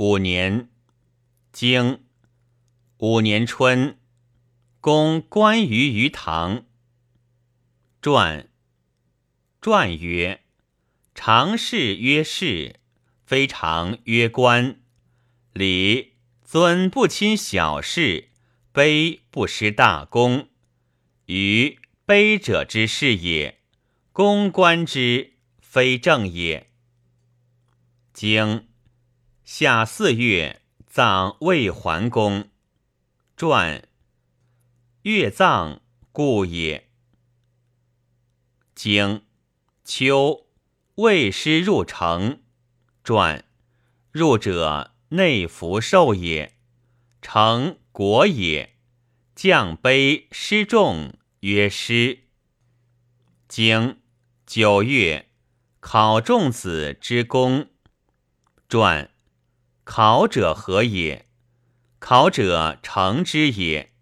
五年，经五年春，公关于于唐。传传曰：常事曰事，非常曰官。礼尊不亲小事，卑不失大功。于卑者之事也，公关之，非正也。经夏四月，葬魏桓公。传月葬故也。经秋，魏师入城。传入者，内服受也。城国也。将卑师众。曰师。经九月，考仲子之功。传考者何也？考者成之也。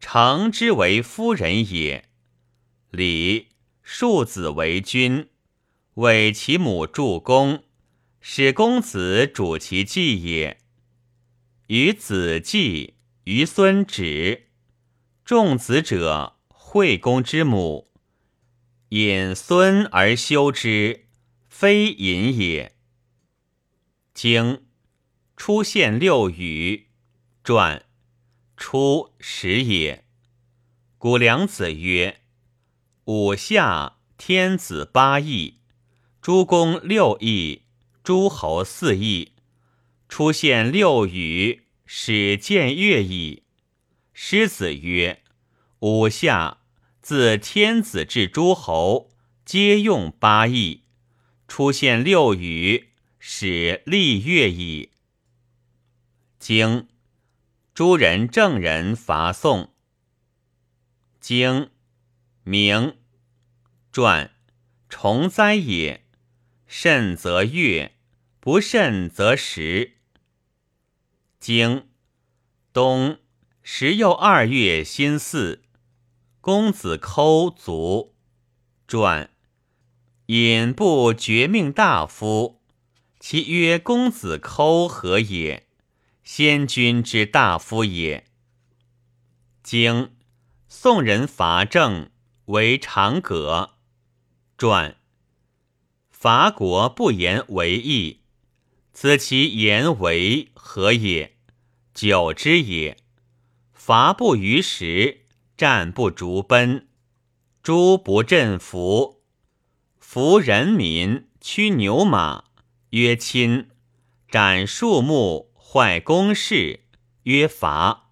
成之为夫人也。礼庶子为君，为其母助公，使公子主其祭也。与子祭，于孙止。仲子者。惠公之母，引孙而修之，非隐也。经出现六语，传出始也。古良子曰：“五夏天子八佾，诸公六佾，诸侯四佾。出现六语，始见乐矣。”师子曰：“五夏。”自天子至诸侯，皆用八佾，出现六语，始立乐矣。经诸人正人伐宋。经明传重灾也，甚则月，不甚则时。经冬十又二月辛巳。公子抠卒，传引不绝命大夫，其曰公子抠何也？先君之大夫也。经宋人伐郑，为长葛。传伐国不言为义，此其言为何也？久之也。伐不于时。战不逐奔，诸不振服，服人民，驱牛马，曰亲；斩树木，坏公事约罚。